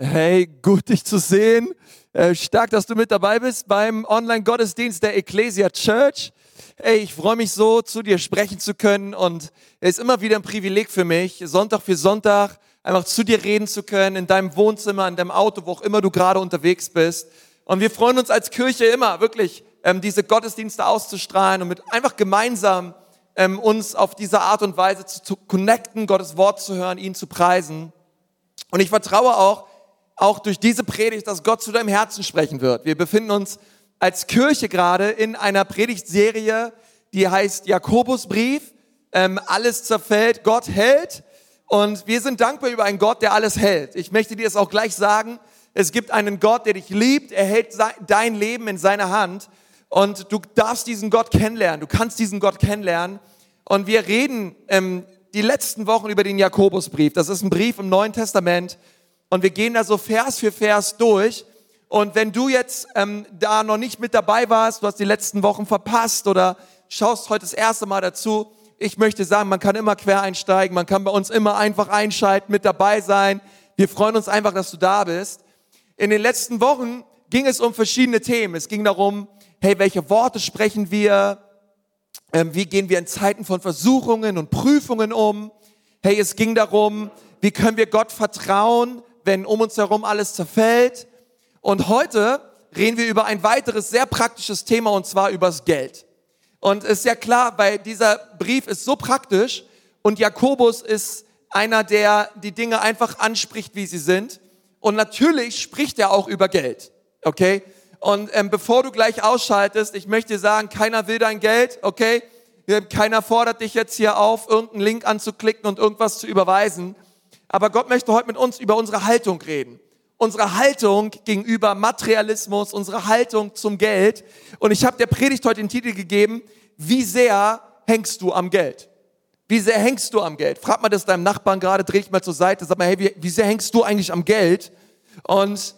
Hey, gut dich zu sehen. Äh, stark, dass du mit dabei bist beim Online-Gottesdienst der Ecclesia Church. Hey, ich freue mich so, zu dir sprechen zu können und es ist immer wieder ein Privileg für mich, Sonntag für Sonntag einfach zu dir reden zu können, in deinem Wohnzimmer, in deinem Auto, wo auch immer du gerade unterwegs bist. Und wir freuen uns als Kirche immer, wirklich ähm, diese Gottesdienste auszustrahlen und mit einfach gemeinsam ähm, uns auf diese Art und Weise zu, zu connecten, Gottes Wort zu hören, ihn zu preisen. Und ich vertraue auch, auch durch diese Predigt, dass Gott zu deinem Herzen sprechen wird. Wir befinden uns als Kirche gerade in einer Predigtserie, die heißt Jakobusbrief. Ähm, alles zerfällt, Gott hält. Und wir sind dankbar über einen Gott, der alles hält. Ich möchte dir es auch gleich sagen. Es gibt einen Gott, der dich liebt. Er hält dein Leben in seiner Hand. Und du darfst diesen Gott kennenlernen. Du kannst diesen Gott kennenlernen. Und wir reden ähm, die letzten Wochen über den Jakobusbrief. Das ist ein Brief im Neuen Testament und wir gehen da so Vers für Vers durch. Und wenn du jetzt ähm, da noch nicht mit dabei warst, du hast die letzten Wochen verpasst oder schaust heute das erste Mal dazu, ich möchte sagen, man kann immer quer einsteigen, man kann bei uns immer einfach einschalten, mit dabei sein. Wir freuen uns einfach, dass du da bist. In den letzten Wochen ging es um verschiedene Themen. Es ging darum, hey, welche Worte sprechen wir? Ähm, wie gehen wir in Zeiten von Versuchungen und Prüfungen um? Hey, es ging darum, wie können wir Gott vertrauen, wenn um uns herum alles zerfällt. Und heute reden wir über ein weiteres sehr praktisches Thema und zwar übers Geld. Und ist ja klar, weil dieser Brief ist so praktisch und Jakobus ist einer, der die Dinge einfach anspricht, wie sie sind. Und natürlich spricht er auch über Geld. Okay? Und ähm, bevor du gleich ausschaltest, ich möchte dir sagen, keiner will dein Geld, okay? Keiner fordert dich jetzt hier auf, irgendeinen Link anzuklicken und irgendwas zu überweisen. Aber Gott möchte heute mit uns über unsere Haltung reden. Unsere Haltung gegenüber Materialismus, unsere Haltung zum Geld. Und ich habe der Predigt heute den Titel gegeben, wie sehr hängst du am Geld? Wie sehr hängst du am Geld? Frag mal das deinem Nachbarn gerade, dreh dich mal zur Seite, sag mal, hey, wie, wie sehr hängst du eigentlich am Geld? Und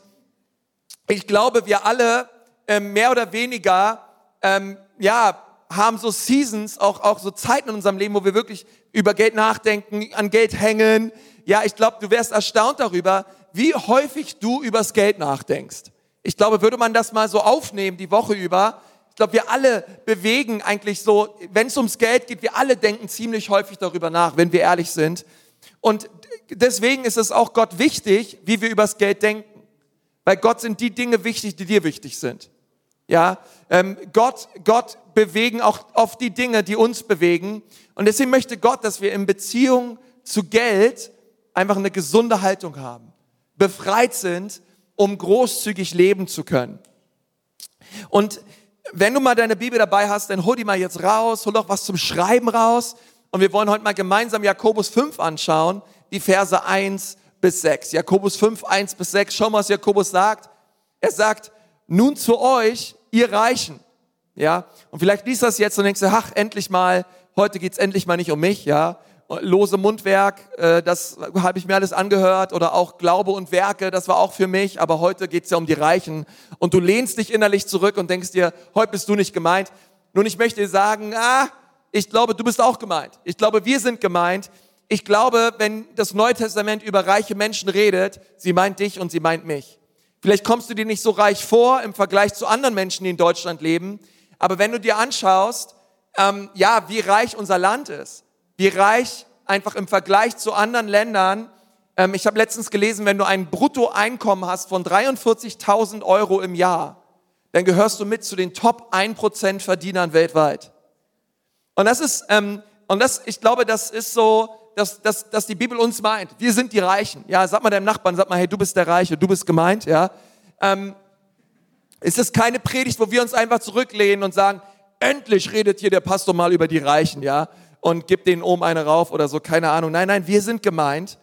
ich glaube, wir alle ähm, mehr oder weniger, ähm, ja, haben so Seasons, auch, auch so Zeiten in unserem Leben, wo wir wirklich über Geld nachdenken, an Geld hängen, ja, ich glaube, du wärst erstaunt darüber, wie häufig du übers Geld nachdenkst. Ich glaube, würde man das mal so aufnehmen, die Woche über, ich glaube, wir alle bewegen eigentlich so, wenn es ums Geld geht, wir alle denken ziemlich häufig darüber nach, wenn wir ehrlich sind. Und deswegen ist es auch Gott wichtig, wie wir übers Geld denken. Weil Gott sind die Dinge wichtig, die dir wichtig sind. Ja, ähm, Gott, Gott bewegen auch oft die Dinge, die uns bewegen. Und deswegen möchte Gott, dass wir in Beziehung zu Geld einfach eine gesunde Haltung haben, befreit sind, um großzügig leben zu können. Und wenn du mal deine Bibel dabei hast, dann hol die mal jetzt raus, hol doch was zum Schreiben raus. Und wir wollen heute mal gemeinsam Jakobus 5 anschauen, die Verse 1 bis 6. Jakobus 5, 1 bis 6. Schau mal, was Jakobus sagt. Er sagt, nun zu euch, ihr Reichen. Ja, und vielleicht liest das jetzt und denkst du, ach, endlich mal, heute geht's endlich mal nicht um mich, ja lose Mundwerk, äh, das habe ich mir alles angehört oder auch Glaube und Werke, das war auch für mich, aber heute geht's ja um die Reichen und du lehnst dich innerlich zurück und denkst dir, heute bist du nicht gemeint. Nun, ich möchte dir sagen, ah, ich glaube, du bist auch gemeint. Ich glaube, wir sind gemeint. Ich glaube, wenn das Neue Testament über reiche Menschen redet, sie meint dich und sie meint mich. Vielleicht kommst du dir nicht so reich vor im Vergleich zu anderen Menschen, die in Deutschland leben, aber wenn du dir anschaust, ähm, ja, wie reich unser Land ist, wie reich einfach im Vergleich zu anderen Ländern. Ähm, ich habe letztens gelesen, wenn du ein Bruttoeinkommen hast von 43.000 Euro im Jahr, dann gehörst du mit zu den Top 1% Verdienern weltweit. Und das ist, ähm, und das, ich glaube, das ist so, dass, dass, dass die Bibel uns meint. Wir sind die Reichen. Ja, sag mal deinem Nachbarn, sag mal, hey, du bist der Reiche, du bist gemeint, ja. Ähm, es ist keine Predigt, wo wir uns einfach zurücklehnen und sagen, endlich redet hier der Pastor mal über die Reichen, ja und gibt denen oben eine rauf oder so, keine Ahnung. Nein, nein, wir sind gemeint.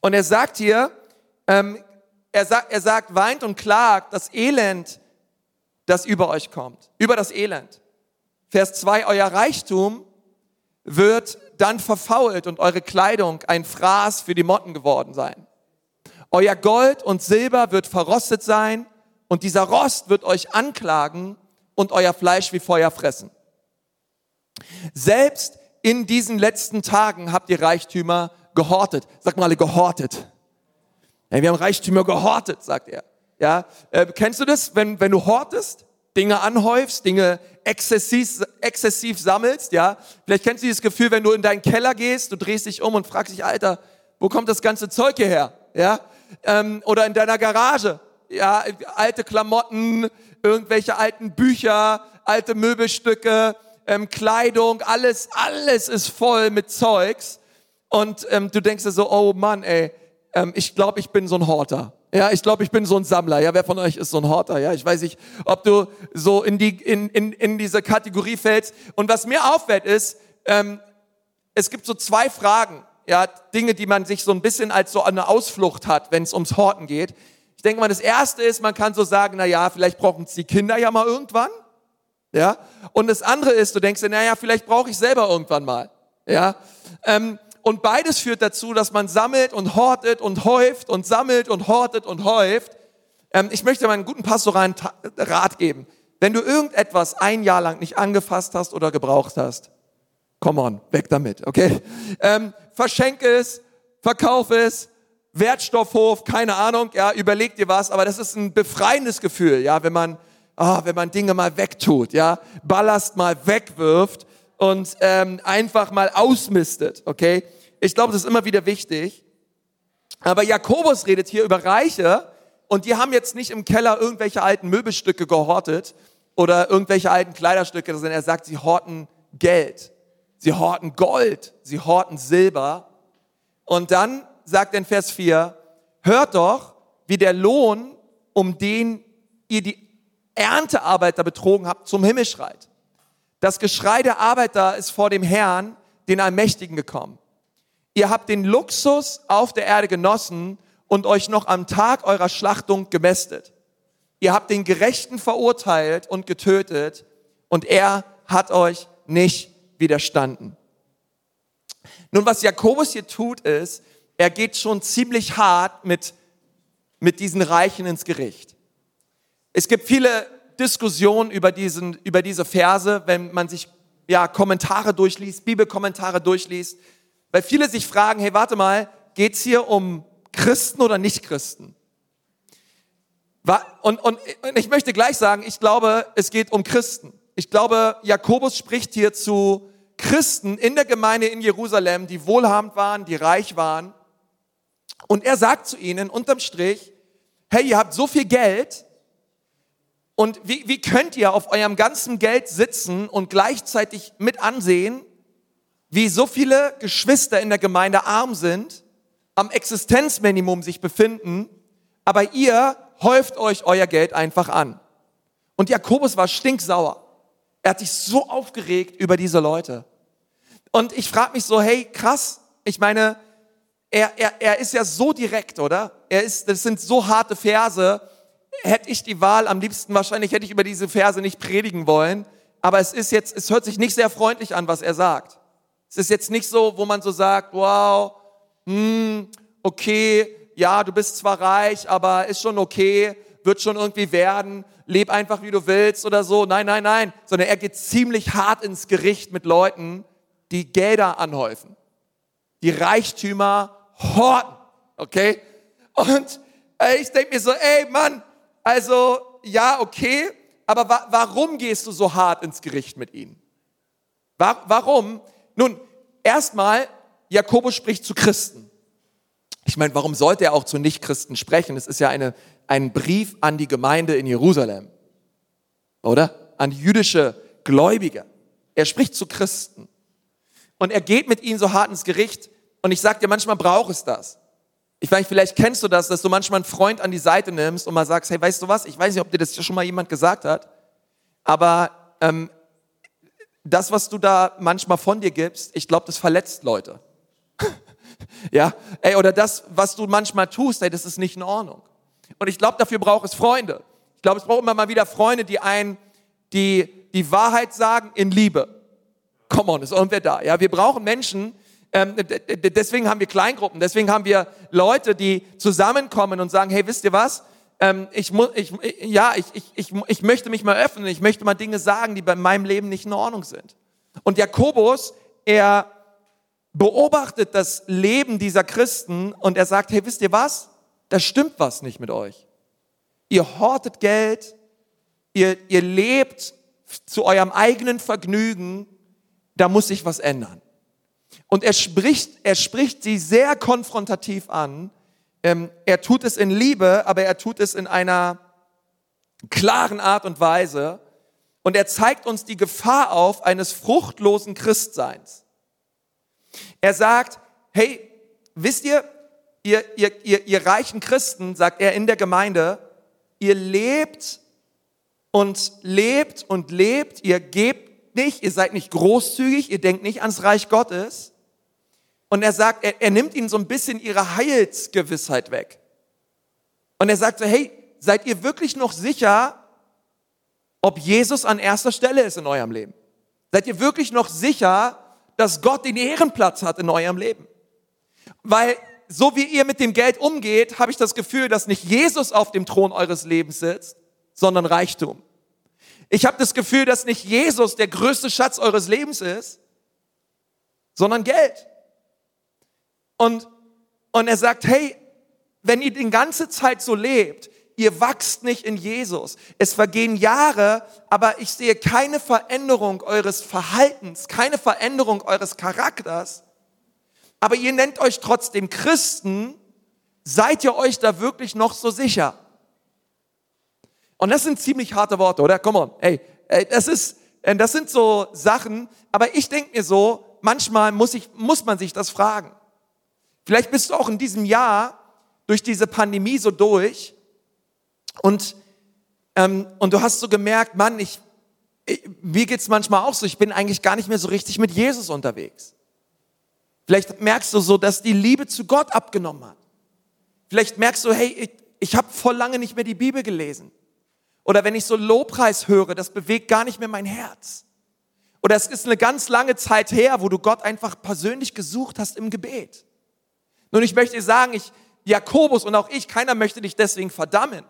Und er sagt hier, ähm, er, sagt, er sagt, weint und klagt das Elend, das über euch kommt, über das Elend. Vers 2, euer Reichtum wird dann verfault und eure Kleidung ein Fraß für die Motten geworden sein. Euer Gold und Silber wird verrostet sein und dieser Rost wird euch anklagen und euer Fleisch wie Feuer fressen. Selbst in diesen letzten Tagen habt ihr Reichtümer gehortet. Sag mal alle gehortet. Ey, wir haben Reichtümer gehortet, sagt er. Ja, äh, kennst du das, wenn, wenn du hortest? Dinge anhäufst, Dinge exzessiv, exzessiv sammelst, ja. Vielleicht kennst du dieses Gefühl, wenn du in deinen Keller gehst, du drehst dich um und fragst dich, Alter, wo kommt das ganze Zeug hierher? Ja. Ähm, oder in deiner Garage, ja, alte Klamotten, irgendwelche alten Bücher, alte Möbelstücke, ähm, Kleidung, alles, alles ist voll mit Zeugs. Und ähm, du denkst dir so, oh Mann, ey, ähm, ich glaube, ich bin so ein Horter. Ja, ich glaube, ich bin so ein Sammler. Ja, wer von euch ist so ein Horter? Ja, ich weiß nicht, ob du so in die in, in, in diese Kategorie fällst. Und was mir auffällt ist, ähm, es gibt so zwei Fragen, ja, Dinge, die man sich so ein bisschen als so eine Ausflucht hat, wenn es ums Horten geht. Ich denke mal, das erste ist, man kann so sagen, na ja, vielleicht brauchen es die Kinder ja mal irgendwann. Ja. Und das andere ist, du denkst dir, na ja, vielleicht brauche ich selber irgendwann mal. Ja. Ähm, und beides führt dazu, dass man sammelt und hortet und häuft und sammelt und hortet und häuft. Ähm, ich möchte mal einen guten pastoralen Rat geben. Wenn du irgendetwas ein Jahr lang nicht angefasst hast oder gebraucht hast, come on, weg damit, okay? Ähm, verschenke es, verkauf es, Wertstoffhof, keine Ahnung, ja, überleg dir was, aber das ist ein befreiendes Gefühl, ja, wenn man, ah, wenn man Dinge mal wegtut, ja, Ballast mal wegwirft und ähm, einfach mal ausmistet, okay? Ich glaube, das ist immer wieder wichtig. Aber Jakobus redet hier über Reiche und die haben jetzt nicht im Keller irgendwelche alten Möbelstücke gehortet oder irgendwelche alten Kleiderstücke, sondern er sagt, sie horten Geld, sie horten Gold, sie horten Silber. Und dann sagt er in Vers 4, hört doch, wie der Lohn, um den ihr die Erntearbeiter betrogen habt, zum Himmel schreit. Das Geschrei der Arbeiter ist vor dem Herrn, den Allmächtigen, gekommen. Ihr habt den Luxus auf der Erde genossen und euch noch am Tag eurer Schlachtung gemästet. Ihr habt den Gerechten verurteilt und getötet und er hat euch nicht widerstanden. Nun, was Jakobus hier tut, ist, er geht schon ziemlich hart mit, mit diesen Reichen ins Gericht. Es gibt viele Diskussionen über, diesen, über diese Verse, wenn man sich ja, Kommentare durchliest, Bibelkommentare durchliest. Weil viele sich fragen, hey, warte mal, geht's hier um Christen oder Nicht-Christen? Und, und, und ich möchte gleich sagen, ich glaube, es geht um Christen. Ich glaube, Jakobus spricht hier zu Christen in der Gemeinde in Jerusalem, die wohlhabend waren, die reich waren. Und er sagt zu ihnen unterm Strich, hey, ihr habt so viel Geld und wie, wie könnt ihr auf eurem ganzen Geld sitzen und gleichzeitig mit ansehen, wie so viele Geschwister in der Gemeinde arm sind, am Existenzminimum sich befinden, aber ihr häuft euch euer Geld einfach an. Und Jakobus war stinksauer. Er hat sich so aufgeregt über diese Leute. Und ich frage mich so, hey, krass, ich meine, er, er, er ist ja so direkt, oder? Er ist, das sind so harte Verse. Hätte ich die Wahl, am liebsten wahrscheinlich hätte ich über diese Verse nicht predigen wollen. Aber es ist jetzt, es hört sich nicht sehr freundlich an, was er sagt. Es ist jetzt nicht so, wo man so sagt, wow, hm, okay, ja, du bist zwar reich, aber ist schon okay, wird schon irgendwie werden, leb einfach wie du willst oder so. Nein, nein, nein, sondern er geht ziemlich hart ins Gericht mit Leuten, die Gelder anhäufen, die Reichtümer horten, okay? Und ich denke mir so, ey Mann, also ja, okay, aber wa warum gehst du so hart ins Gericht mit ihnen? Wa warum? Nun, erstmal, Jakobus spricht zu Christen. Ich meine, warum sollte er auch zu Nichtchristen sprechen? Es ist ja eine, ein Brief an die Gemeinde in Jerusalem. Oder? An jüdische Gläubige. Er spricht zu Christen. Und er geht mit ihnen so hart ins Gericht. Und ich sag dir, manchmal braucht es das. Ich weiß, vielleicht kennst du das, dass du manchmal einen Freund an die Seite nimmst und mal sagst, hey, weißt du was? Ich weiß nicht, ob dir das schon mal jemand gesagt hat, aber ähm, das, was du da manchmal von dir gibst, ich glaube, das verletzt Leute. ja, ey, oder das, was du manchmal tust, ey, das ist nicht in Ordnung. Und ich glaube, dafür braucht es Freunde. Ich glaube, es braucht immer mal wieder Freunde, die ein, die die Wahrheit sagen in Liebe. Come on, ist irgendwer da? Ja, wir brauchen Menschen. Ähm, deswegen haben wir Kleingruppen. Deswegen haben wir Leute, die zusammenkommen und sagen: Hey, wisst ihr was? ähm, ich, muss, ich, ja, ich, ich, ich, ich möchte mich mal öffnen, ich möchte mal Dinge sagen, die bei meinem Leben nicht in Ordnung sind. Und Jakobus, er beobachtet das Leben dieser Christen und er sagt, hey, wisst ihr was? da stimmt was nicht mit euch. Ihr hortet Geld, ihr, ihr lebt zu eurem eigenen Vergnügen, da muss sich was ändern. Und er spricht, er spricht sie sehr konfrontativ an. Ähm, er tut es in Liebe, aber er tut es in einer klaren Art und Weise. Und er zeigt uns die Gefahr auf eines fruchtlosen Christseins. Er sagt, hey, wisst ihr, ihr, ihr, ihr, ihr reichen Christen, sagt er in der Gemeinde, ihr lebt und lebt und lebt, ihr gebt nicht, ihr seid nicht großzügig, ihr denkt nicht ans Reich Gottes. Und er sagt, er, er nimmt ihnen so ein bisschen ihre Heilsgewissheit weg. Und er sagt so, hey, seid ihr wirklich noch sicher, ob Jesus an erster Stelle ist in eurem Leben? Seid ihr wirklich noch sicher, dass Gott den Ehrenplatz hat in eurem Leben? Weil so wie ihr mit dem Geld umgeht, habe ich das Gefühl, dass nicht Jesus auf dem Thron eures Lebens sitzt, sondern Reichtum. Ich habe das Gefühl, dass nicht Jesus der größte Schatz eures Lebens ist, sondern Geld. Und, und er sagt, hey, wenn ihr die ganze Zeit so lebt, ihr wachst nicht in Jesus. Es vergehen Jahre, aber ich sehe keine Veränderung eures Verhaltens, keine Veränderung eures Charakters. Aber ihr nennt euch trotzdem Christen. Seid ihr euch da wirklich noch so sicher? Und das sind ziemlich harte Worte, oder? Come on, ey, ey das ist, äh, das sind so Sachen. Aber ich denke mir so, manchmal muss ich, muss man sich das fragen. Vielleicht bist du auch in diesem Jahr durch diese Pandemie so durch und, ähm, und du hast so gemerkt, Mann, ich, ich, mir geht's manchmal auch so, ich bin eigentlich gar nicht mehr so richtig mit Jesus unterwegs. Vielleicht merkst du so, dass die Liebe zu Gott abgenommen hat. Vielleicht merkst du, hey, ich, ich habe voll lange nicht mehr die Bibel gelesen. Oder wenn ich so Lobpreis höre, das bewegt gar nicht mehr mein Herz. Oder es ist eine ganz lange Zeit her, wo du Gott einfach persönlich gesucht hast im Gebet. Nun, ich möchte sagen, ich, Jakobus und auch ich, keiner möchte dich deswegen verdammen.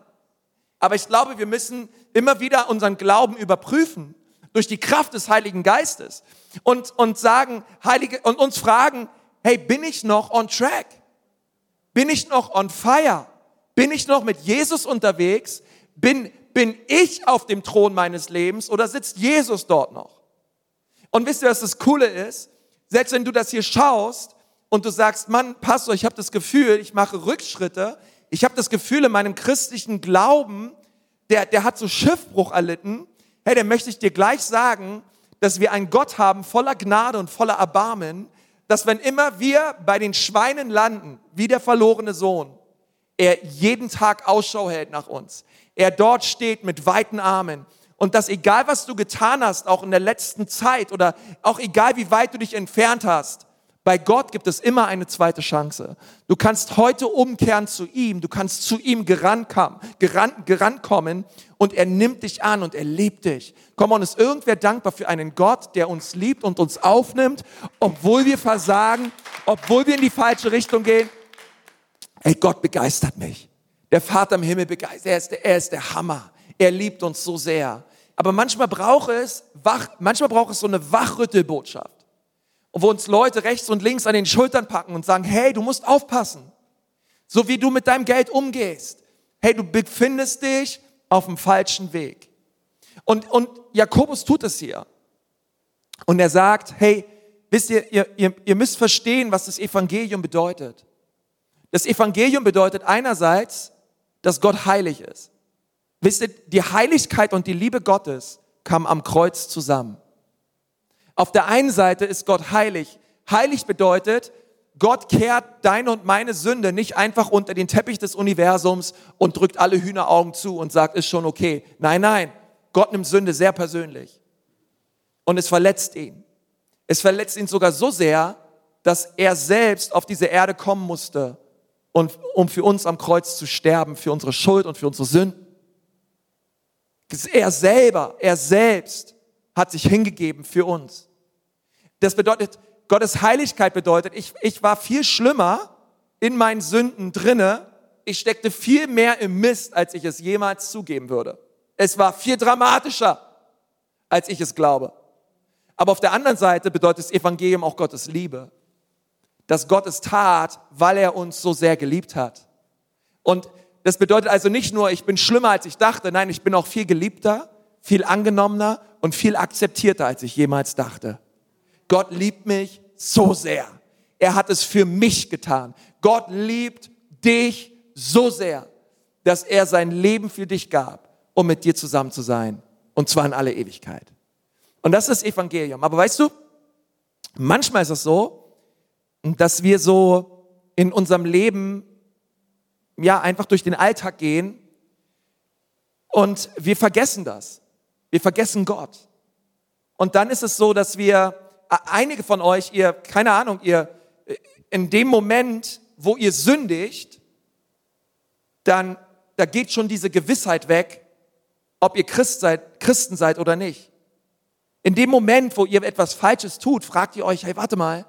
Aber ich glaube, wir müssen immer wieder unseren Glauben überprüfen durch die Kraft des Heiligen Geistes und, und sagen, Heilige, und uns fragen, hey, bin ich noch on track? Bin ich noch on fire? Bin ich noch mit Jesus unterwegs? Bin, bin ich auf dem Thron meines Lebens oder sitzt Jesus dort noch? Und wisst ihr, was das Coole ist? Selbst wenn du das hier schaust und du sagst, Mann, Pastor, ich habe das Gefühl, ich mache Rückschritte, ich habe das Gefühl, in meinem christlichen Glauben, der, der hat so Schiffbruch erlitten. Hey, dann möchte ich dir gleich sagen, dass wir einen Gott haben voller Gnade und voller Erbarmen, dass wenn immer wir bei den Schweinen landen, wie der verlorene Sohn, er jeden Tag Ausschau hält nach uns. Er dort steht mit weiten Armen. Und dass egal was du getan hast, auch in der letzten Zeit oder auch egal wie weit du dich entfernt hast, bei Gott gibt es immer eine zweite Chance. Du kannst heute umkehren zu ihm, du kannst zu ihm gerannt, gerannt kommen und er nimmt dich an und er liebt dich. Komm on, ist irgendwer dankbar für einen Gott, der uns liebt und uns aufnimmt, obwohl wir versagen, obwohl wir in die falsche Richtung gehen? Ey, Gott begeistert mich. Der Vater im Himmel begeistert, er ist, der, er ist der Hammer. Er liebt uns so sehr. Aber manchmal braucht es, wach, manchmal braucht es so eine Wachrüttelbotschaft und wo uns Leute rechts und links an den Schultern packen und sagen, hey, du musst aufpassen, so wie du mit deinem Geld umgehst. Hey, du befindest dich auf dem falschen Weg. Und, und Jakobus tut es hier. Und er sagt, hey, wisst ihr, ihr, ihr, ihr müsst verstehen, was das Evangelium bedeutet. Das Evangelium bedeutet einerseits, dass Gott heilig ist. Wisst ihr, die Heiligkeit und die Liebe Gottes kamen am Kreuz zusammen. Auf der einen Seite ist Gott heilig. Heilig bedeutet, Gott kehrt deine und meine Sünde nicht einfach unter den Teppich des Universums und drückt alle Hühneraugen zu und sagt, ist schon okay. Nein, nein. Gott nimmt Sünde sehr persönlich. Und es verletzt ihn. Es verletzt ihn sogar so sehr, dass er selbst auf diese Erde kommen musste, und, um für uns am Kreuz zu sterben, für unsere Schuld und für unsere Sünden. Er selber, er selbst hat sich hingegeben für uns. Das bedeutet, Gottes Heiligkeit bedeutet, ich, ich war viel schlimmer in meinen Sünden drinne. Ich steckte viel mehr im Mist, als ich es jemals zugeben würde. Es war viel dramatischer, als ich es glaube. Aber auf der anderen Seite bedeutet das Evangelium auch Gottes Liebe. Dass Gott es tat, weil er uns so sehr geliebt hat. Und das bedeutet also nicht nur, ich bin schlimmer, als ich dachte, nein, ich bin auch viel geliebter, viel angenommener und viel akzeptierter, als ich jemals dachte. Gott liebt mich so sehr. Er hat es für mich getan. Gott liebt dich so sehr, dass er sein Leben für dich gab, um mit dir zusammen zu sein. Und zwar in alle Ewigkeit. Und das ist Evangelium. Aber weißt du, manchmal ist es so, dass wir so in unserem Leben ja einfach durch den Alltag gehen und wir vergessen das. Wir vergessen Gott. Und dann ist es so, dass wir, einige von euch, ihr, keine Ahnung, ihr, in dem Moment, wo ihr sündigt, dann, da geht schon diese Gewissheit weg, ob ihr Christ seid, Christen seid oder nicht. In dem Moment, wo ihr etwas Falsches tut, fragt ihr euch, hey, warte mal,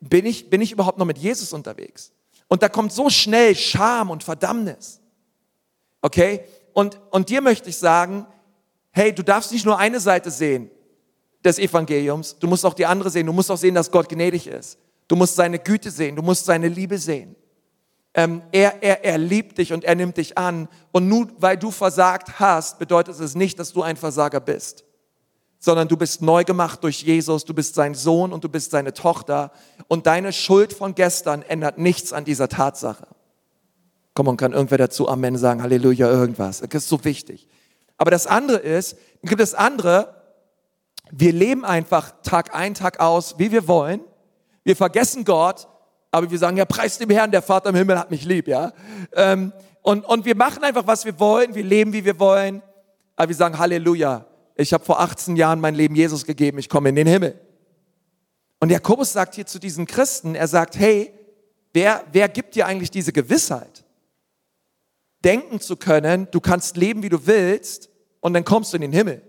bin ich, bin ich überhaupt noch mit Jesus unterwegs? Und da kommt so schnell Scham und Verdammnis. Okay? Und, und dir möchte ich sagen, hey, du darfst nicht nur eine Seite sehen des Evangeliums, du musst auch die andere sehen. Du musst auch sehen, dass Gott gnädig ist. Du musst seine Güte sehen, du musst seine Liebe sehen. Ähm, er, er, er liebt dich und er nimmt dich an. Und nur weil du versagt hast, bedeutet es nicht, dass du ein Versager bist sondern du bist neu gemacht durch Jesus, du bist sein Sohn und du bist seine Tochter und deine Schuld von gestern ändert nichts an dieser Tatsache. Komm, und kann irgendwer dazu Amen sagen, Halleluja, irgendwas. Das ist so wichtig. Aber das andere ist, gibt es andere, wir leben einfach Tag ein, Tag aus, wie wir wollen. Wir vergessen Gott, aber wir sagen, ja, preis dem Herrn, der Vater im Himmel hat mich lieb, ja. Ähm, und, und wir machen einfach, was wir wollen, wir leben, wie wir wollen, aber wir sagen Halleluja ich habe vor 18 Jahren mein Leben Jesus gegeben, ich komme in den Himmel. Und Jakobus sagt hier zu diesen Christen, er sagt, hey, wer, wer gibt dir eigentlich diese Gewissheit? Denken zu können, du kannst leben, wie du willst, und dann kommst du in den Himmel.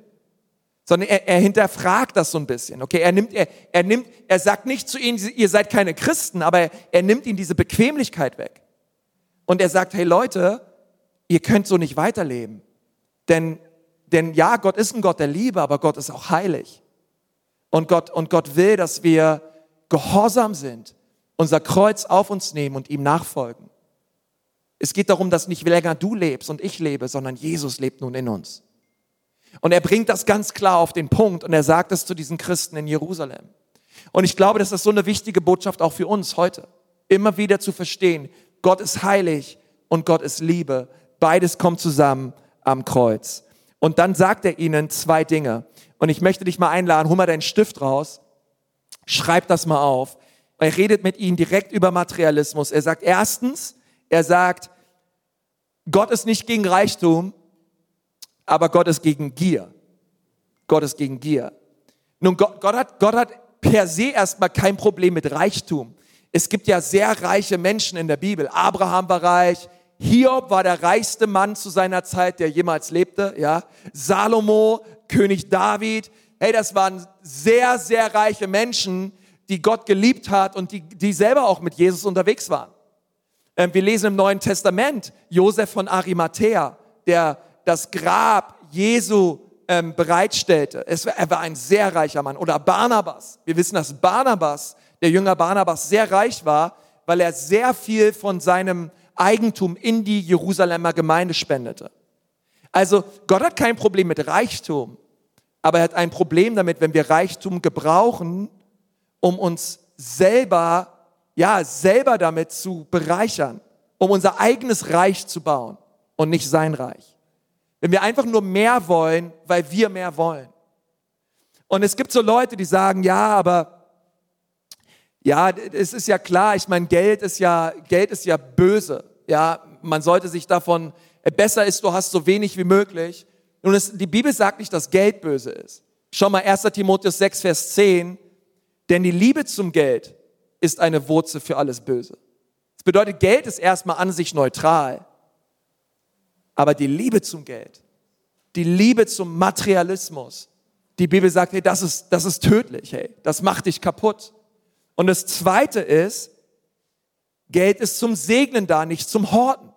Sondern er, er hinterfragt das so ein bisschen. Okay, er nimmt, er, er nimmt, er sagt nicht zu ihnen, ihr seid keine Christen, aber er, er nimmt ihnen diese Bequemlichkeit weg. Und er sagt, hey Leute, ihr könnt so nicht weiterleben. Denn denn ja, Gott ist ein Gott der Liebe, aber Gott ist auch heilig. Und Gott, und Gott will, dass wir gehorsam sind, unser Kreuz auf uns nehmen und ihm nachfolgen. Es geht darum, dass nicht länger du lebst und ich lebe, sondern Jesus lebt nun in uns. Und er bringt das ganz klar auf den Punkt und er sagt es zu diesen Christen in Jerusalem. Und ich glaube, das ist so eine wichtige Botschaft auch für uns heute. Immer wieder zu verstehen, Gott ist heilig und Gott ist Liebe. Beides kommt zusammen am Kreuz. Und dann sagt er ihnen zwei Dinge. Und ich möchte dich mal einladen, hol mal deinen Stift raus, schreib das mal auf. Er redet mit ihnen direkt über Materialismus. Er sagt erstens, er sagt, Gott ist nicht gegen Reichtum, aber Gott ist gegen Gier. Gott ist gegen Gier. Nun, Gott, Gott, hat, Gott hat per se erstmal kein Problem mit Reichtum. Es gibt ja sehr reiche Menschen in der Bibel. Abraham war reich, Hiob war der reichste Mann zu seiner Zeit, der jemals lebte, ja. Salomo, König David, hey, das waren sehr, sehr reiche Menschen, die Gott geliebt hat und die, die selber auch mit Jesus unterwegs waren. Ähm, wir lesen im Neuen Testament Josef von Arimathea, der das Grab Jesu ähm, bereitstellte. Er war ein sehr reicher Mann. Oder Barnabas. Wir wissen, dass Barnabas, der Jünger Barnabas, sehr reich war, weil er sehr viel von seinem Eigentum in die Jerusalemer Gemeinde spendete. Also Gott hat kein Problem mit Reichtum, aber er hat ein Problem damit, wenn wir Reichtum gebrauchen, um uns selber, ja, selber damit zu bereichern, um unser eigenes Reich zu bauen und nicht sein Reich. Wenn wir einfach nur mehr wollen, weil wir mehr wollen. Und es gibt so Leute, die sagen, ja, aber ja, es ist ja klar, ich meine, Geld ist ja, Geld ist ja böse. Ja, man sollte sich davon, äh, besser ist, du hast so wenig wie möglich. Nun, es, die Bibel sagt nicht, dass Geld böse ist. Schau mal 1. Timotheus 6, Vers 10. Denn die Liebe zum Geld ist eine Wurzel für alles Böse. Das bedeutet, Geld ist erstmal an sich neutral. Aber die Liebe zum Geld, die Liebe zum Materialismus, die Bibel sagt, hey, das ist, das ist tödlich, hey, das macht dich kaputt. Und das zweite ist, Geld ist zum Segnen da, nicht zum Horten.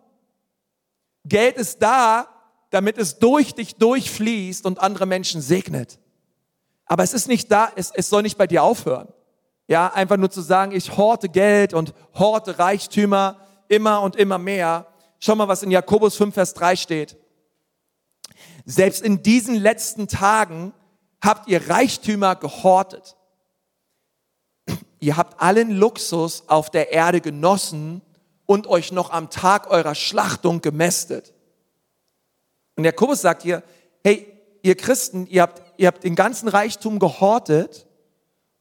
Geld ist da, damit es durch dich durchfließt und andere Menschen segnet. Aber es ist nicht da, es, es soll nicht bei dir aufhören. Ja, einfach nur zu sagen, ich horte Geld und horte Reichtümer. immer und immer mehr. Schau mal, was in Jakobus 5, Vers 3 steht. Selbst in diesen letzten Tagen habt ihr Reichtümer gehortet. Ihr habt allen Luxus auf der Erde genossen und euch noch am Tag eurer Schlachtung gemästet. Und Jakobus sagt hier, hey, ihr Christen, ihr habt, ihr habt den ganzen Reichtum gehortet,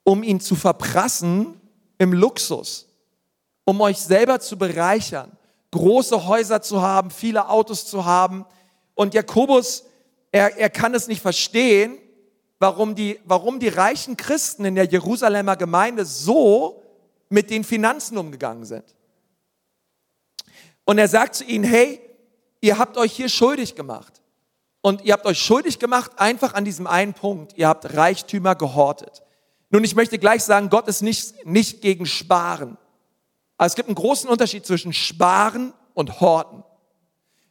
um ihn zu verprassen im Luxus, um euch selber zu bereichern, große Häuser zu haben, viele Autos zu haben. Und Jakobus, er, er kann es nicht verstehen, warum die, warum die reichen Christen in der Jerusalemer Gemeinde so mit den Finanzen umgegangen sind. Und er sagt zu ihnen, hey, ihr habt euch hier schuldig gemacht. Und ihr habt euch schuldig gemacht einfach an diesem einen Punkt. Ihr habt Reichtümer gehortet. Nun, ich möchte gleich sagen, Gott ist nicht, nicht gegen Sparen. Aber es gibt einen großen Unterschied zwischen Sparen und Horten.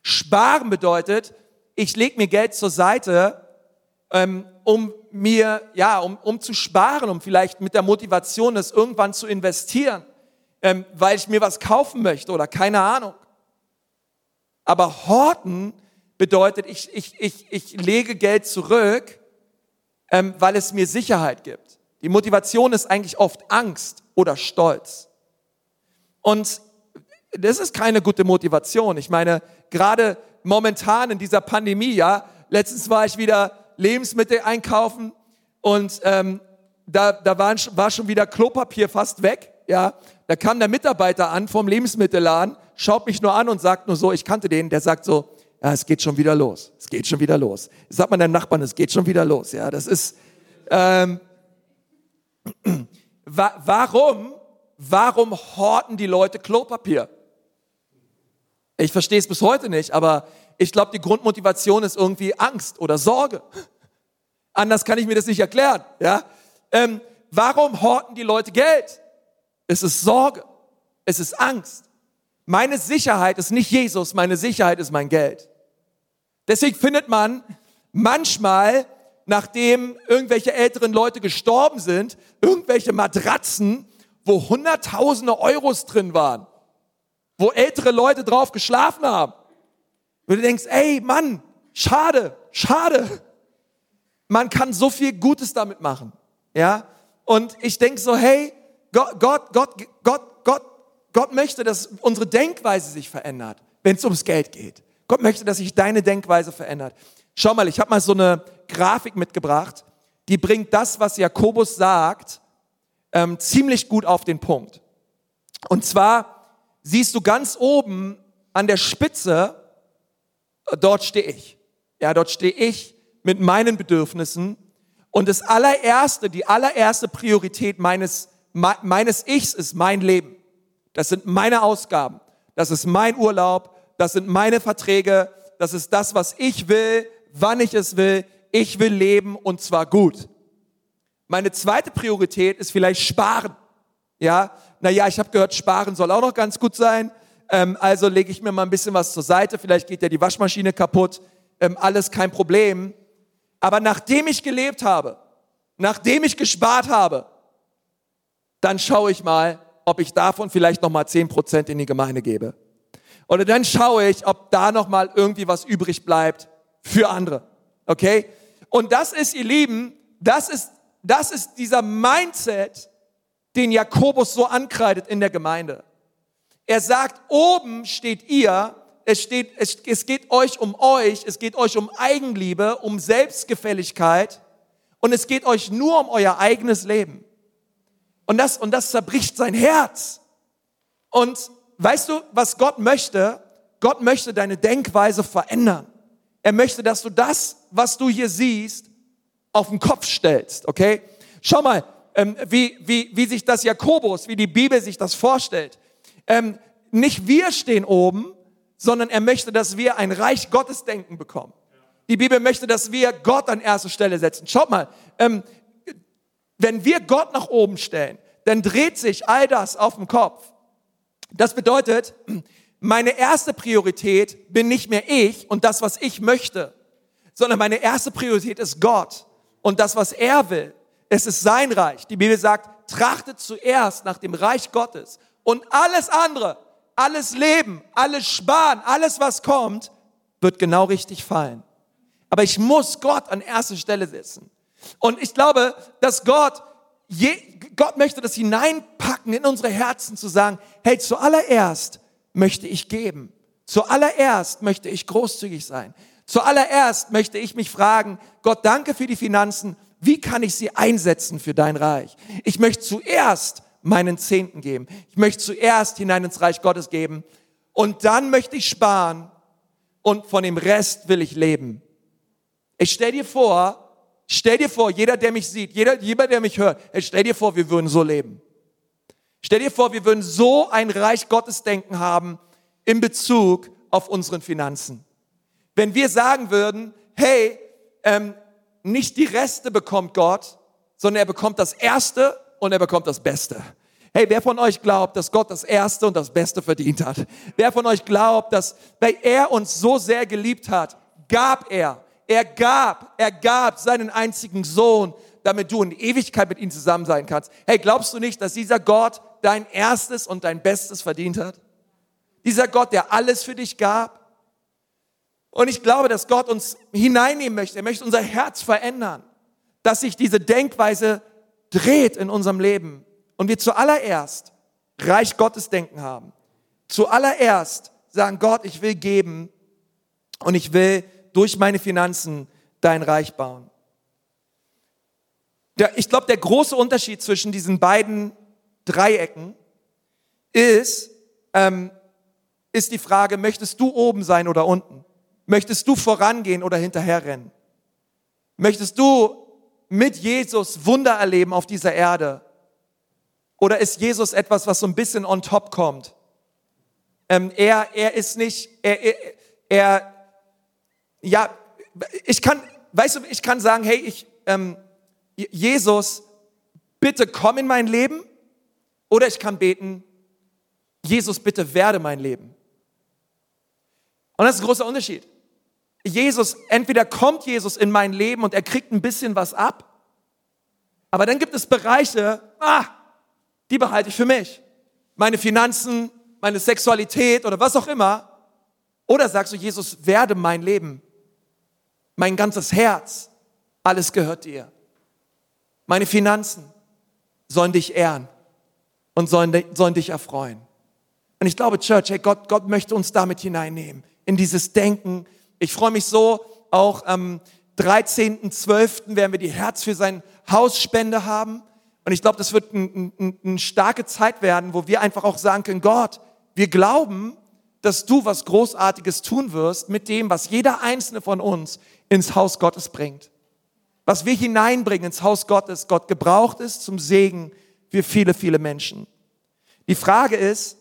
Sparen bedeutet, ich lege mir Geld zur Seite, ähm, um mir, ja, um, um zu sparen, um vielleicht mit der Motivation, es irgendwann zu investieren, ähm, weil ich mir was kaufen möchte oder keine Ahnung. Aber Horten bedeutet, ich, ich, ich, ich lege Geld zurück, ähm, weil es mir Sicherheit gibt. Die Motivation ist eigentlich oft Angst oder Stolz. Und das ist keine gute Motivation. Ich meine, gerade momentan in dieser Pandemie, ja, letztens war ich wieder Lebensmittel einkaufen und ähm, da, da waren, war schon wieder Klopapier fast weg. Ja, da kam der Mitarbeiter an vom Lebensmittelladen, schaut mich nur an und sagt nur so, ich kannte den, der sagt so, ja, es geht schon wieder los, es geht schon wieder los. Sagt man deinem Nachbarn, es geht schon wieder los. Ja, das ist, ähm, warum, warum horten die Leute Klopapier? Ich verstehe es bis heute nicht, aber ich glaube, die Grundmotivation ist irgendwie Angst oder Sorge. Anders kann ich mir das nicht erklären. Ja? Ähm, warum horten die Leute Geld? Es ist Sorge. Es ist Angst. Meine Sicherheit ist nicht Jesus, meine Sicherheit ist mein Geld. Deswegen findet man manchmal, nachdem irgendwelche älteren Leute gestorben sind, irgendwelche Matratzen, wo Hunderttausende Euros drin waren, wo ältere Leute drauf geschlafen haben. Und du denkst, ey Mann, schade, schade. Man kann so viel Gutes damit machen. Ja? Und ich denke so, hey, Gott, Gott, Gott, Gott, Gott, Gott möchte, dass unsere Denkweise sich verändert, wenn es ums Geld geht. Gott möchte, dass sich deine Denkweise verändert. Schau mal, ich habe mal so eine Grafik mitgebracht, die bringt das, was Jakobus sagt, ähm, ziemlich gut auf den Punkt. Und zwar siehst du ganz oben an der Spitze dort stehe ich. Ja, dort stehe ich mit meinen Bedürfnissen. Und das allererste, die allererste Priorität meines, meines Ichs ist mein Leben. Das sind meine Ausgaben. Das ist mein Urlaub. Das sind meine Verträge. Das ist das, was ich will, wann ich es will. Ich will leben und zwar gut. Meine zweite Priorität ist vielleicht sparen. Ja, naja, ich habe gehört, sparen soll auch noch ganz gut sein ähm, also lege ich mir mal ein bisschen was zur Seite, vielleicht geht ja die Waschmaschine kaputt, ähm, alles kein Problem. Aber nachdem ich gelebt habe, nachdem ich gespart habe, dann schaue ich mal, ob ich davon vielleicht nochmal zehn Prozent in die Gemeinde gebe. Oder dann schaue ich, ob da nochmal irgendwie was übrig bleibt für andere. Okay? Und das ist, ihr Lieben, das ist, das ist dieser Mindset, den Jakobus so ankreidet in der Gemeinde. Er sagt, oben steht ihr, es, steht, es, es geht euch um euch, es geht euch um Eigenliebe, um Selbstgefälligkeit und es geht euch nur um euer eigenes Leben. Und das, und das zerbricht sein Herz. Und weißt du, was Gott möchte? Gott möchte deine Denkweise verändern. Er möchte, dass du das, was du hier siehst, auf den Kopf stellst, okay? Schau mal, ähm, wie, wie, wie sich das Jakobus, wie die Bibel sich das vorstellt ähm, nicht wir stehen oben, sondern er möchte, dass wir ein Reich Gottes Denken bekommen. Die Bibel möchte, dass wir Gott an erste Stelle setzen. Schaut mal, ähm, wenn wir Gott nach oben stellen, dann dreht sich all das auf dem Kopf. Das bedeutet, meine erste Priorität bin nicht mehr ich und das, was ich möchte, sondern meine erste Priorität ist Gott und das, was er will. Es ist sein Reich. Die Bibel sagt, trachtet zuerst nach dem Reich Gottes und alles andere alles Leben, alles Sparen, alles was kommt, wird genau richtig fallen. Aber ich muss Gott an erste Stelle setzen. Und ich glaube, dass Gott, je, Gott möchte das hineinpacken in unsere Herzen zu sagen, hey, zuallererst möchte ich geben. Zuallererst möchte ich großzügig sein. Zuallererst möchte ich mich fragen, Gott, danke für die Finanzen. Wie kann ich sie einsetzen für dein Reich? Ich möchte zuerst meinen Zehnten geben. Ich möchte zuerst hinein ins Reich Gottes geben. Und dann möchte ich sparen. Und von dem Rest will ich leben. Ich stell dir vor, stell dir vor, jeder, der mich sieht, jeder, jeder, der mich hört, ich stell dir vor, wir würden so leben. Stell dir vor, wir würden so ein Reich Gottes denken haben in Bezug auf unseren Finanzen. Wenn wir sagen würden, hey, ähm, nicht die Reste bekommt Gott, sondern er bekommt das Erste und er bekommt das Beste. Hey, wer von euch glaubt, dass Gott das Erste und das Beste verdient hat? Wer von euch glaubt, dass, weil er uns so sehr geliebt hat, gab er, er gab, er gab seinen einzigen Sohn, damit du in Ewigkeit mit ihm zusammen sein kannst. Hey, glaubst du nicht, dass dieser Gott dein Erstes und dein Bestes verdient hat? Dieser Gott, der alles für dich gab? Und ich glaube, dass Gott uns hineinnehmen möchte. Er möchte unser Herz verändern, dass sich diese Denkweise dreht in unserem Leben und wir zuallererst Reich Gottes Denken haben. Zuallererst sagen, Gott, ich will geben und ich will durch meine Finanzen dein Reich bauen. Ich glaube, der große Unterschied zwischen diesen beiden Dreiecken ist, ähm, ist die Frage, möchtest du oben sein oder unten? Möchtest du vorangehen oder hinterherrennen? Möchtest du mit Jesus Wunder erleben auf dieser Erde? Oder ist Jesus etwas, was so ein bisschen on top kommt? Ähm, er, er ist nicht, er, er, er, ja, ich kann, weißt du, ich kann sagen, hey, ich, ähm, Jesus, bitte komm in mein Leben. Oder ich kann beten, Jesus, bitte werde mein Leben. Und das ist ein großer Unterschied. Jesus, entweder kommt Jesus in mein Leben und er kriegt ein bisschen was ab, aber dann gibt es Bereiche, ah, die behalte ich für mich. Meine Finanzen, meine Sexualität oder was auch immer. Oder sagst du, Jesus, werde mein Leben, mein ganzes Herz, alles gehört dir. Meine Finanzen sollen dich ehren und sollen, sollen dich erfreuen. Und ich glaube, Church, hey, Gott, Gott möchte uns damit hineinnehmen, in dieses Denken, ich freue mich so, auch am 13.12. werden wir die Herz für sein Hausspende haben. Und ich glaube, das wird eine ein, ein starke Zeit werden, wo wir einfach auch sagen können, Gott, wir glauben, dass du was Großartiges tun wirst mit dem, was jeder einzelne von uns ins Haus Gottes bringt. Was wir hineinbringen ins Haus Gottes, Gott gebraucht ist zum Segen für viele, viele Menschen. Die Frage ist,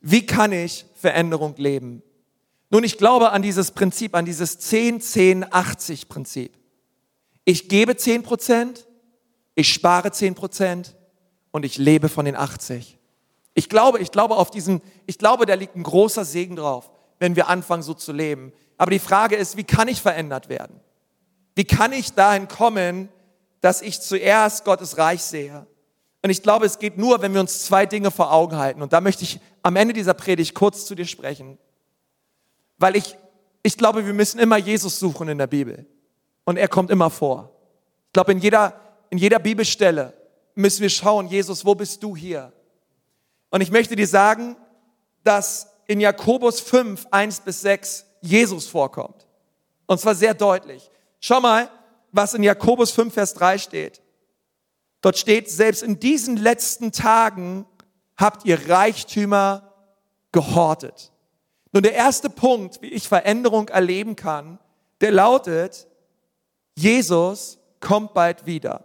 wie kann ich Veränderung leben? Nun, ich glaube an dieses Prinzip, an dieses 10, 10, 80 Prinzip. Ich gebe 10 Prozent, ich spare 10 Prozent und ich lebe von den 80. Ich glaube, ich glaube auf diesen, ich glaube, da liegt ein großer Segen drauf, wenn wir anfangen so zu leben. Aber die Frage ist, wie kann ich verändert werden? Wie kann ich dahin kommen, dass ich zuerst Gottes Reich sehe? Und ich glaube, es geht nur, wenn wir uns zwei Dinge vor Augen halten. Und da möchte ich am Ende dieser Predigt kurz zu dir sprechen. Weil ich, ich glaube, wir müssen immer Jesus suchen in der Bibel. Und er kommt immer vor. Ich glaube, in jeder, in jeder Bibelstelle müssen wir schauen, Jesus, wo bist du hier? Und ich möchte dir sagen, dass in Jakobus 5, 1 bis 6 Jesus vorkommt. Und zwar sehr deutlich. Schau mal, was in Jakobus 5, Vers 3 steht. Dort steht, selbst in diesen letzten Tagen habt ihr Reichtümer gehortet. Nun, der erste Punkt, wie ich Veränderung erleben kann, der lautet, Jesus kommt bald wieder.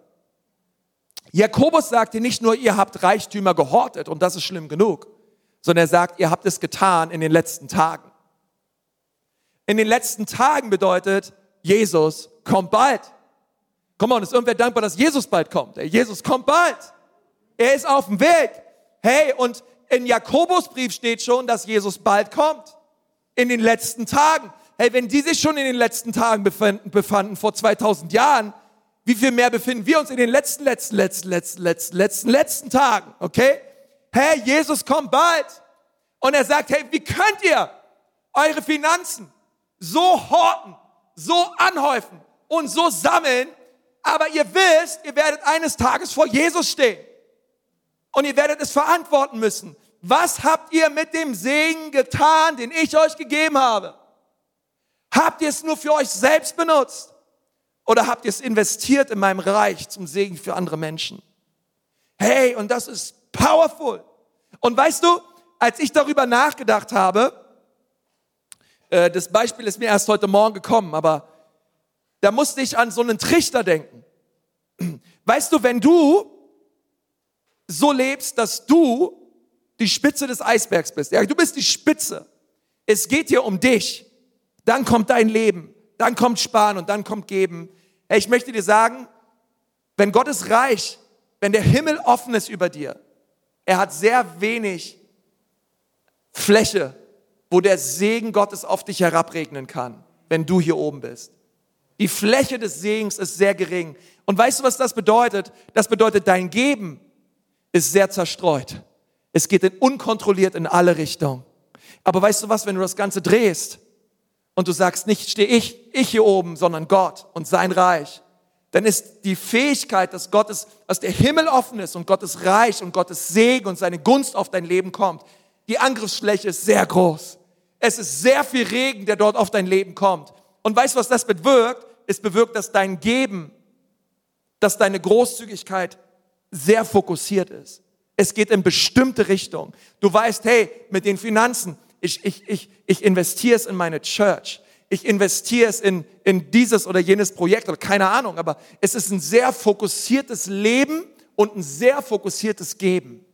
Jakobus sagte nicht nur, ihr habt Reichtümer gehortet und das ist schlimm genug, sondern er sagt, ihr habt es getan in den letzten Tagen. In den letzten Tagen bedeutet, Jesus kommt bald. Komm mal, ist irgendwer dankbar, dass Jesus bald kommt? Jesus kommt bald. Er ist auf dem Weg. Hey, und in Jakobusbrief steht schon, dass Jesus bald kommt. In den letzten Tagen. Hey, wenn die sich schon in den letzten Tagen befanden, befanden vor 2000 Jahren, wie viel mehr befinden wir uns in den letzten, letzten, letzten, letzten, letzten, letzten, letzten Tagen? Okay? Hey, Jesus kommt bald. Und er sagt, hey, wie könnt ihr eure Finanzen so horten, so anhäufen und so sammeln, aber ihr wisst, ihr werdet eines Tages vor Jesus stehen. Und ihr werdet es verantworten müssen. Was habt ihr mit dem Segen getan, den ich euch gegeben habe? Habt ihr es nur für euch selbst benutzt? Oder habt ihr es investiert in meinem Reich zum Segen für andere Menschen? Hey, und das ist powerful. Und weißt du, als ich darüber nachgedacht habe, äh, das Beispiel ist mir erst heute Morgen gekommen, aber da musste ich an so einen Trichter denken. Weißt du, wenn du so lebst, dass du die Spitze des Eisbergs bist, ja, du bist die Spitze. Es geht hier um dich. Dann kommt dein Leben, dann kommt Sparen und dann kommt Geben. Ich möchte dir sagen, wenn Gott ist reich, wenn der Himmel offen ist über dir, er hat sehr wenig Fläche, wo der Segen Gottes auf dich herabregnen kann, wenn du hier oben bist. Die Fläche des Segens ist sehr gering. Und weißt du, was das bedeutet? Das bedeutet, dein Geben ist sehr zerstreut. Es geht in unkontrolliert in alle Richtungen. Aber weißt du was, wenn du das Ganze drehst und du sagst, nicht stehe ich, ich hier oben, sondern Gott und sein Reich, dann ist die Fähigkeit, dass Gottes, dass der Himmel offen ist und Gottes Reich und Gottes Segen und seine Gunst auf dein Leben kommt, die Angriffsfläche ist sehr groß. Es ist sehr viel Regen, der dort auf dein Leben kommt. Und weißt du, was das bewirkt? Es bewirkt, dass dein Geben, dass deine Großzügigkeit sehr fokussiert ist. Es geht in bestimmte Richtungen. Du weißt, hey, mit den Finanzen, ich, ich, ich, ich investiere es in meine Church. Ich investiere es in, in dieses oder jenes Projekt oder keine Ahnung, aber es ist ein sehr fokussiertes Leben und ein sehr fokussiertes Geben.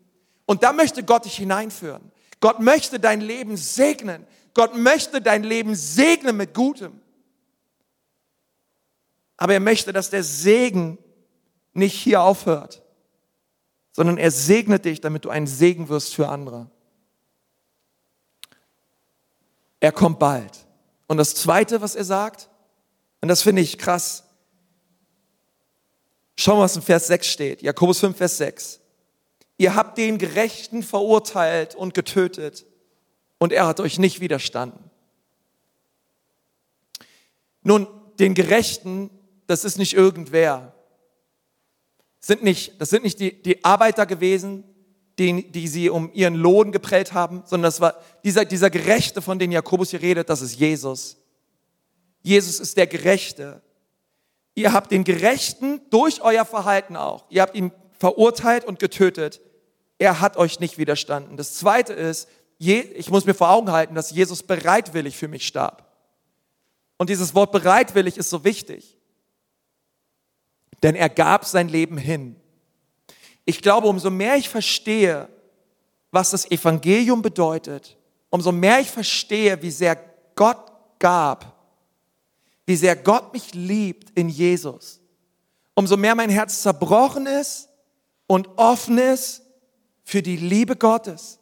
Und da möchte Gott dich hineinführen. Gott möchte dein Leben segnen. Gott möchte dein Leben segnen mit Gutem. Aber er möchte, dass der Segen nicht hier aufhört, sondern er segnet dich, damit du ein Segen wirst für andere. Er kommt bald. Und das Zweite, was er sagt, und das finde ich krass, schau mal, was in Vers 6 steht. Jakobus 5, Vers 6. Ihr habt den Gerechten verurteilt und getötet und er hat euch nicht widerstanden. Nun, den Gerechten das ist nicht irgendwer. Das sind nicht, das sind nicht die, die Arbeiter gewesen, die, die sie um ihren Lohn geprellt haben, sondern das war dieser, dieser Gerechte, von dem Jakobus hier redet, das ist Jesus. Jesus ist der Gerechte. Ihr habt den Gerechten durch euer Verhalten auch. Ihr habt ihn verurteilt und getötet. Er hat euch nicht widerstanden. Das zweite ist, ich muss mir vor Augen halten, dass Jesus bereitwillig für mich starb. Und dieses Wort bereitwillig ist so wichtig denn er gab sein Leben hin. Ich glaube, umso mehr ich verstehe, was das Evangelium bedeutet, umso mehr ich verstehe, wie sehr Gott gab, wie sehr Gott mich liebt in Jesus, umso mehr mein Herz zerbrochen ist und offen ist für die Liebe Gottes,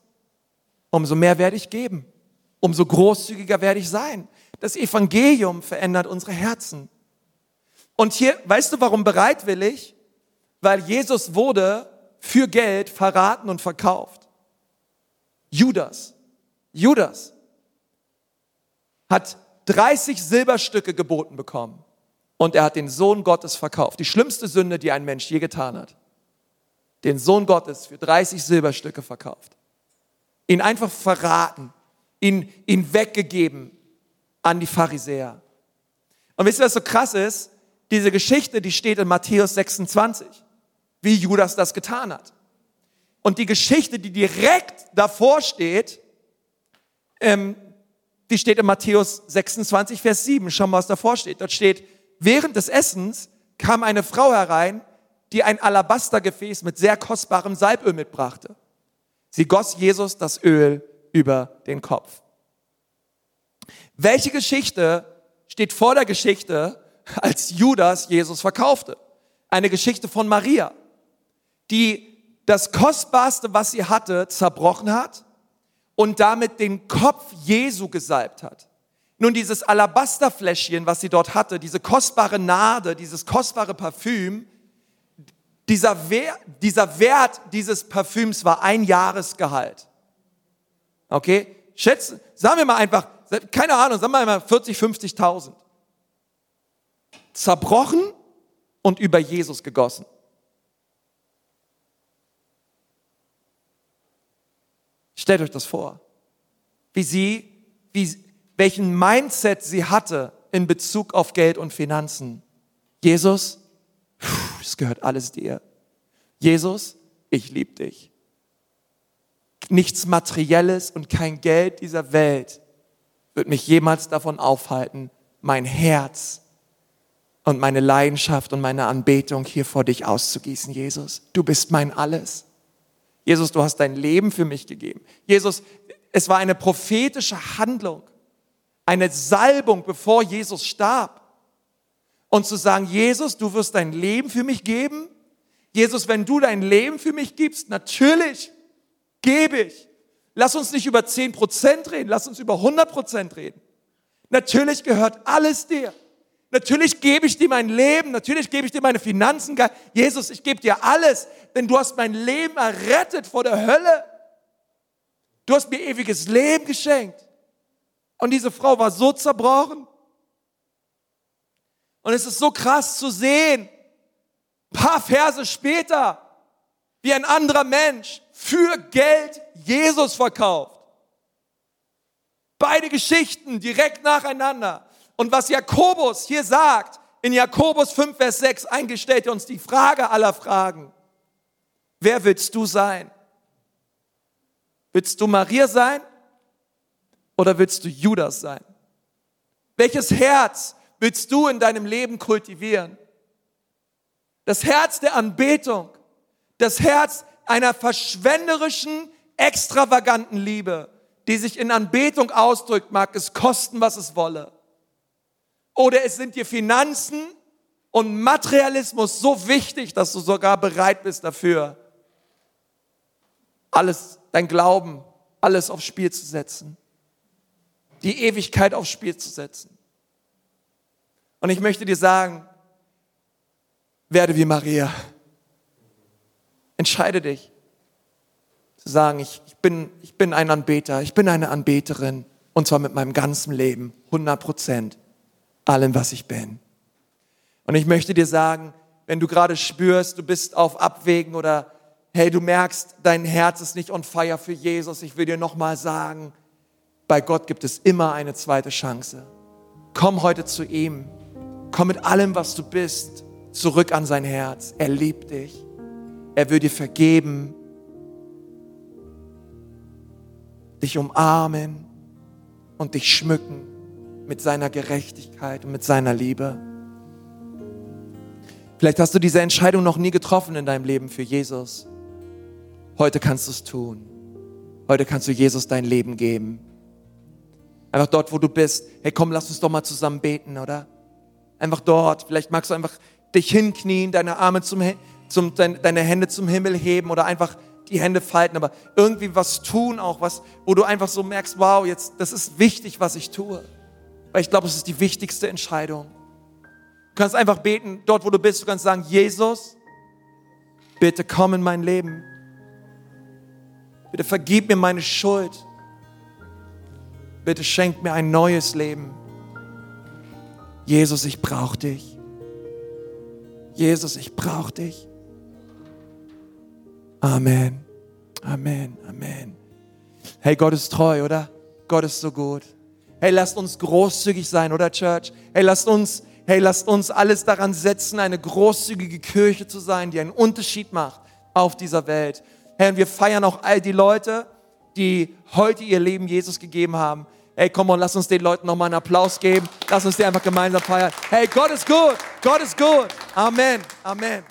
umso mehr werde ich geben, umso großzügiger werde ich sein. Das Evangelium verändert unsere Herzen. Und hier, weißt du, warum bereitwillig? Weil Jesus wurde für Geld verraten und verkauft. Judas, Judas hat 30 Silberstücke geboten bekommen und er hat den Sohn Gottes verkauft. Die schlimmste Sünde, die ein Mensch je getan hat. Den Sohn Gottes für 30 Silberstücke verkauft. Ihn einfach verraten, ihn, ihn weggegeben an die Pharisäer. Und wisst ihr, was so krass ist? Diese Geschichte, die steht in Matthäus 26, wie Judas das getan hat. Und die Geschichte, die direkt davor steht, ähm, die steht in Matthäus 26, Vers 7. Schau mal, was davor steht. Dort steht, während des Essens kam eine Frau herein, die ein Alabastergefäß mit sehr kostbarem Salböl mitbrachte. Sie goss Jesus das Öl über den Kopf. Welche Geschichte steht vor der Geschichte, als Judas Jesus verkaufte. Eine Geschichte von Maria, die das Kostbarste, was sie hatte, zerbrochen hat und damit den Kopf Jesu gesalbt hat. Nun, dieses Alabasterfläschchen, was sie dort hatte, diese kostbare Nade, dieses kostbare Parfüm, dieser Wert, dieser Wert dieses Parfüms war ein Jahresgehalt. Okay? Schätzen, sagen wir mal einfach, keine Ahnung, sagen wir mal 40, 50.000. Zerbrochen und über Jesus gegossen. Stellt euch das vor, wie sie, wie, welchen Mindset sie hatte in Bezug auf Geld und Finanzen. Jesus, es gehört alles dir. Jesus, ich liebe dich. Nichts Materielles und kein Geld dieser Welt wird mich jemals davon aufhalten, mein Herz und meine Leidenschaft und meine Anbetung hier vor dich auszugießen, Jesus. Du bist mein Alles. Jesus, du hast dein Leben für mich gegeben. Jesus, es war eine prophetische Handlung, eine Salbung, bevor Jesus starb. Und zu sagen, Jesus, du wirst dein Leben für mich geben. Jesus, wenn du dein Leben für mich gibst, natürlich gebe ich. Lass uns nicht über 10 Prozent reden, lass uns über 100 Prozent reden. Natürlich gehört alles dir. Natürlich gebe ich dir mein Leben, natürlich gebe ich dir meine Finanzen. Jesus, ich gebe dir alles, denn du hast mein Leben errettet vor der Hölle. Du hast mir ewiges Leben geschenkt. Und diese Frau war so zerbrochen. Und es ist so krass zu sehen, paar Verse später, wie ein anderer Mensch für Geld Jesus verkauft. Beide Geschichten direkt nacheinander. Und was Jakobus hier sagt, in Jakobus 5, Vers 6 eingestellt uns die Frage aller Fragen. Wer willst du sein? Willst du Maria sein oder willst du Judas sein? Welches Herz willst du in deinem Leben kultivieren? Das Herz der Anbetung, das Herz einer verschwenderischen, extravaganten Liebe, die sich in Anbetung ausdrückt, mag es kosten, was es wolle. Oder es sind dir Finanzen und Materialismus so wichtig, dass du sogar bereit bist dafür, alles, dein Glauben, alles aufs Spiel zu setzen. Die Ewigkeit aufs Spiel zu setzen. Und ich möchte dir sagen, werde wie Maria. Entscheide dich zu sagen, ich, ich, bin, ich bin ein Anbeter, ich bin eine Anbeterin und zwar mit meinem ganzen Leben, 100 Prozent allem, was ich bin. Und ich möchte dir sagen, wenn du gerade spürst, du bist auf Abwägen oder hey, du merkst, dein Herz ist nicht on fire für Jesus, ich will dir nochmal sagen, bei Gott gibt es immer eine zweite Chance. Komm heute zu ihm. Komm mit allem, was du bist, zurück an sein Herz. Er liebt dich. Er will dir vergeben, dich umarmen und dich schmücken mit seiner Gerechtigkeit und mit seiner Liebe. Vielleicht hast du diese Entscheidung noch nie getroffen in deinem Leben für Jesus. Heute kannst du es tun. Heute kannst du Jesus dein Leben geben. Einfach dort, wo du bist. Hey, komm, lass uns doch mal zusammen beten, oder? Einfach dort. Vielleicht magst du einfach dich hinknien, deine Arme zum, zum deine Hände zum Himmel heben oder einfach die Hände falten, aber irgendwie was tun auch, was, wo du einfach so merkst, wow, jetzt, das ist wichtig, was ich tue. Weil ich glaube, es ist die wichtigste Entscheidung. Du kannst einfach beten, dort wo du bist, du kannst sagen, Jesus, bitte komm in mein Leben. Bitte vergib mir meine Schuld. Bitte schenk mir ein neues Leben. Jesus, ich brauche dich. Jesus, ich brauche dich. Amen. Amen. Amen. Hey, Gott ist treu, oder? Gott ist so gut. Hey, lasst uns großzügig sein, oder Church? Hey, lasst uns, hey, lasst uns alles daran setzen, eine großzügige Kirche zu sein, die einen Unterschied macht auf dieser Welt. Hey, und wir feiern auch all die Leute, die heute ihr Leben Jesus gegeben haben. Hey, komm und lass uns den Leuten nochmal einen Applaus geben. Lass uns die einfach gemeinsam feiern. Hey, Gott ist gut. Gott ist gut. Amen. Amen.